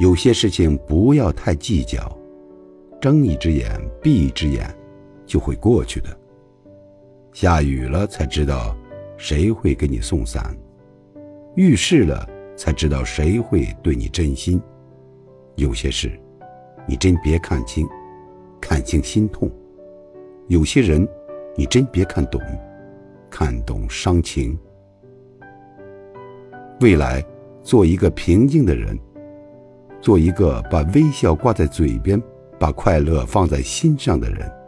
有些事情不要太计较，睁一只眼闭一只眼，就会过去的。下雨了才知道谁会给你送伞，遇事了才知道谁会对你真心。有些事，你真别看清，看清心痛；有些人，你真别看懂，看懂伤情。未来，做一个平静的人，做一个把微笑挂在嘴边、把快乐放在心上的人。